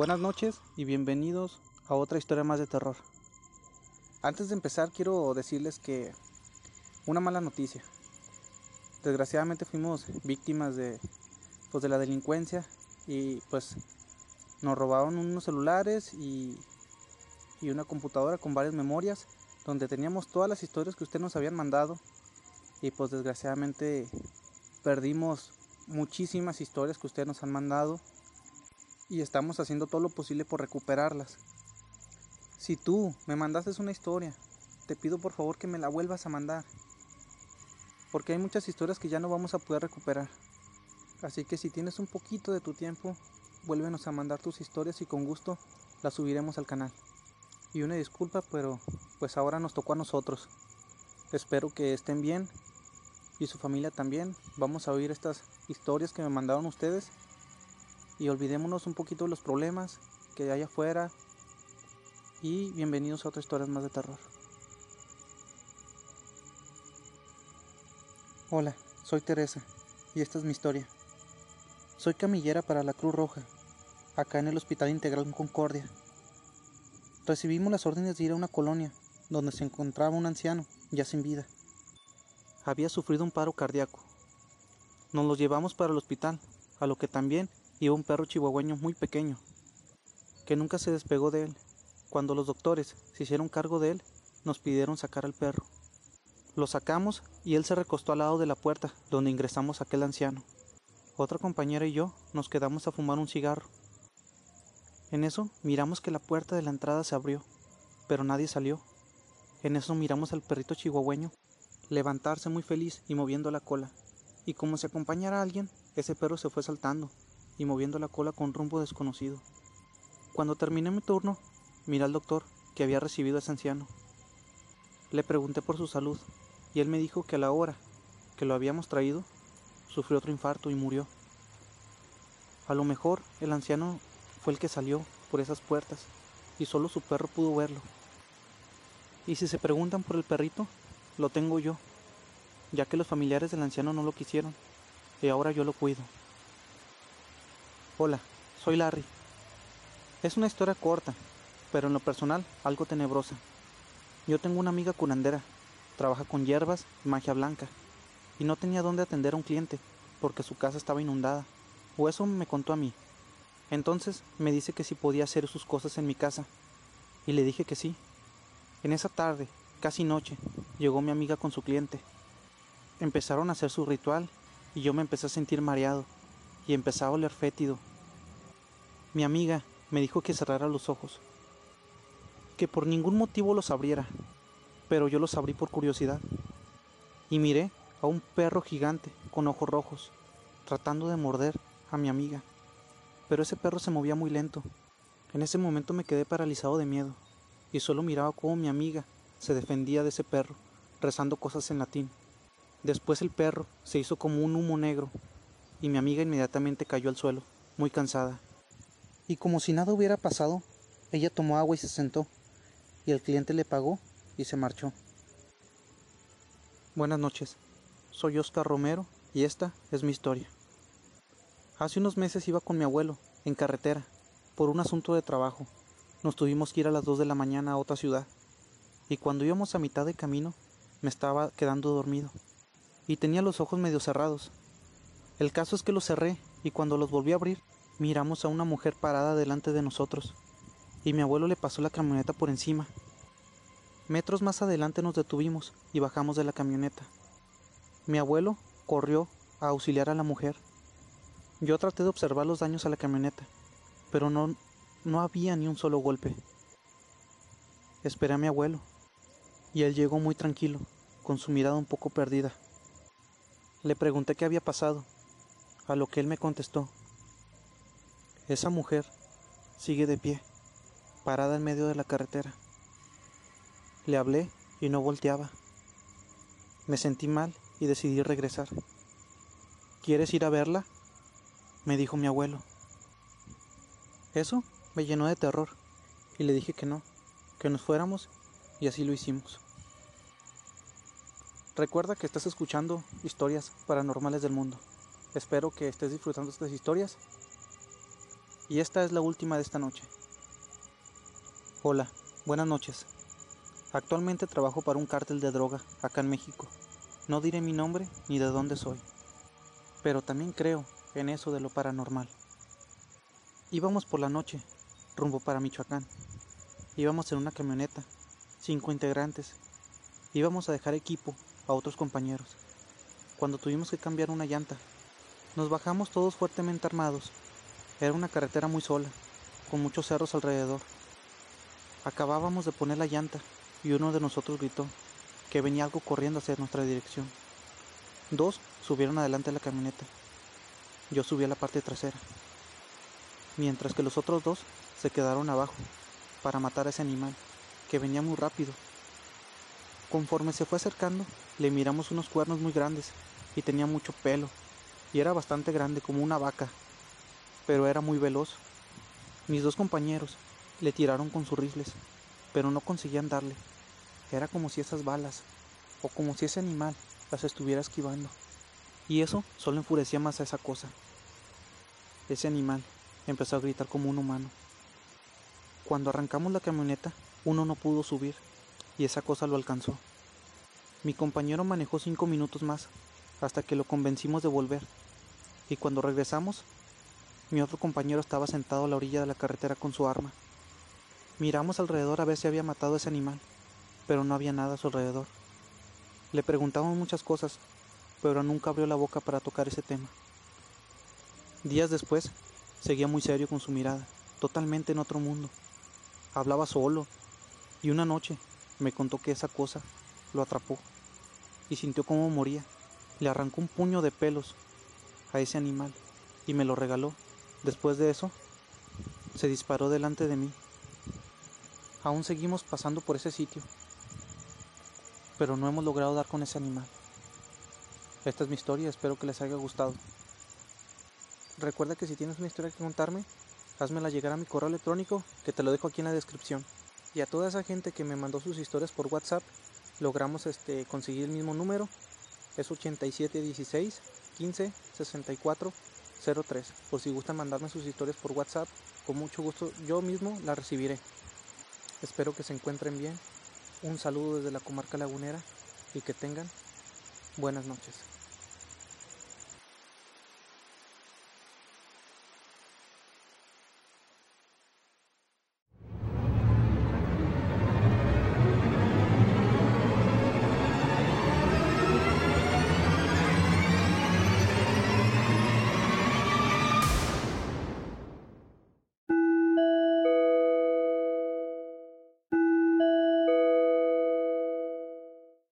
Buenas noches y bienvenidos a otra historia más de terror. Antes de empezar quiero decirles que una mala noticia. Desgraciadamente fuimos víctimas de pues de la delincuencia y pues nos robaron unos celulares y, y una computadora con varias memorias donde teníamos todas las historias que ustedes nos habían mandado y pues desgraciadamente perdimos muchísimas historias que ustedes nos han mandado y estamos haciendo todo lo posible por recuperarlas. Si tú me mandaste una historia, te pido por favor que me la vuelvas a mandar. Porque hay muchas historias que ya no vamos a poder recuperar. Así que si tienes un poquito de tu tiempo, vuélvenos a mandar tus historias y con gusto las subiremos al canal. Y una disculpa, pero pues ahora nos tocó a nosotros. Espero que estén bien y su familia también. Vamos a oír estas historias que me mandaron ustedes y olvidémonos un poquito de los problemas que hay afuera y bienvenidos a otras historias más de terror. Hola, soy Teresa y esta es mi historia. Soy camillera para la Cruz Roja, acá en el Hospital Integral Concordia. Recibimos las órdenes de ir a una colonia donde se encontraba un anciano ya sin vida. Había sufrido un paro cardíaco. Nos lo llevamos para el hospital, a lo que también iba un perro chihuahueño muy pequeño, que nunca se despegó de él. Cuando los doctores se hicieron cargo de él, nos pidieron sacar al perro. Lo sacamos y él se recostó al lado de la puerta donde ingresamos aquel anciano. Otra compañera y yo nos quedamos a fumar un cigarro. En eso miramos que la puerta de la entrada se abrió, pero nadie salió. En eso miramos al perrito chihuahueño levantarse muy feliz y moviendo la cola. Y como si acompañara a alguien, ese perro se fue saltando y moviendo la cola con rumbo desconocido. Cuando terminé mi turno, miré al doctor que había recibido a ese anciano. Le pregunté por su salud y él me dijo que a la hora que lo habíamos traído, sufrió otro infarto y murió. A lo mejor el anciano fue el que salió por esas puertas y solo su perro pudo verlo. Y si se preguntan por el perrito, lo tengo yo, ya que los familiares del anciano no lo quisieron y ahora yo lo cuido. Hola, soy Larry. Es una historia corta, pero en lo personal algo tenebrosa. Yo tengo una amiga curandera, trabaja con hierbas y magia blanca, y no tenía dónde atender a un cliente porque su casa estaba inundada, o eso me contó a mí. Entonces me dice que si podía hacer sus cosas en mi casa, y le dije que sí. En esa tarde, casi noche, llegó mi amiga con su cliente. Empezaron a hacer su ritual y yo me empecé a sentir mareado y empezaba a oler fétido mi amiga me dijo que cerrara los ojos, que por ningún motivo los abriera, pero yo los abrí por curiosidad. Y miré a un perro gigante con ojos rojos, tratando de morder a mi amiga. Pero ese perro se movía muy lento. En ese momento me quedé paralizado de miedo, y solo miraba cómo mi amiga se defendía de ese perro, rezando cosas en latín. Después el perro se hizo como un humo negro, y mi amiga inmediatamente cayó al suelo, muy cansada y como si nada hubiera pasado, ella tomó agua y se sentó, y el cliente le pagó y se marchó. Buenas noches, soy Oscar Romero y esta es mi historia. Hace unos meses iba con mi abuelo, en carretera, por un asunto de trabajo. Nos tuvimos que ir a las 2 de la mañana a otra ciudad, y cuando íbamos a mitad de camino, me estaba quedando dormido, y tenía los ojos medio cerrados. El caso es que los cerré, y cuando los volví a abrir, miramos a una mujer parada delante de nosotros, y mi abuelo le pasó la camioneta por encima. Metros más adelante nos detuvimos y bajamos de la camioneta. Mi abuelo corrió a auxiliar a la mujer. Yo traté de observar los daños a la camioneta, pero no, no había ni un solo golpe. Esperé a mi abuelo, y él llegó muy tranquilo, con su mirada un poco perdida. Le pregunté qué había pasado, a lo que él me contestó esa mujer sigue de pie, parada en medio de la carretera. Le hablé y no volteaba. Me sentí mal y decidí regresar. ¿Quieres ir a verla? me dijo mi abuelo. Eso me llenó de terror y le dije que no, que nos fuéramos y así lo hicimos. Recuerda que estás escuchando historias paranormales del mundo. Espero que estés disfrutando estas historias Y esta es la última de esta noche. Hola, buenas noches. Actualmente trabajo para un cártel de droga acá en México. No diré mi nombre ni de dónde soy, pero también creo en eso de lo paranormal. Íbamos por la noche, rumbo para Michoacán. Íbamos en una camioneta, cinco integrantes. Íbamos a dejar equipo a otros compañeros. Cuando tuvimos que cambiar una llanta, nos bajamos todos fuertemente armados era una carretera muy sola, con muchos cerros alrededor. Acabábamos de poner la llanta y uno de nosotros gritó que venía algo corriendo hacia nuestra dirección. Dos subieron adelante de la camioneta. Yo subí a la parte trasera, mientras que los otros dos se quedaron abajo para matar a ese animal, que venía muy rápido. Conforme se fue acercando, le miramos unos cuernos muy grandes y tenía mucho pelo, y era bastante grande como una vaca pero era muy veloz. Mis dos compañeros le tiraron con sus rifles, pero no conseguían darle. Era como si esas balas, o como si ese animal las estuviera esquivando. Y eso solo enfurecía más a esa cosa. Ese animal empezó a gritar como un humano. Cuando arrancamos la camioneta, uno no pudo subir, y esa cosa lo alcanzó. Mi compañero manejó cinco minutos más, hasta que lo convencimos de volver, y cuando regresamos, mi otro compañero estaba sentado a la orilla de la carretera con su arma. Miramos alrededor a ver si había matado a ese animal, pero no había nada a su alrededor. Le preguntamos muchas cosas, pero nunca abrió la boca para tocar ese tema. Días después, seguía muy serio con su mirada, totalmente en otro mundo. Hablaba solo, y una noche me contó que esa cosa lo atrapó y sintió cómo moría. Le arrancó un puño de pelos a ese animal y me lo regaló Después de eso, se disparó delante de mí. Aún seguimos pasando por ese sitio, pero no hemos logrado dar con ese animal. Esta es mi historia, espero que les haya gustado. Recuerda que si tienes una historia que contarme, házmela llegar a mi correo electrónico, que te lo dejo aquí en la descripción. Y a toda esa gente que me mandó sus historias por WhatsApp, logramos este, conseguir el mismo número. Es 8716 15 64 03. Por si gustan mandarme sus historias por WhatsApp, con mucho gusto yo mismo las recibiré. Espero que se encuentren bien. Un saludo desde la comarca lagunera y que tengan buenas noches.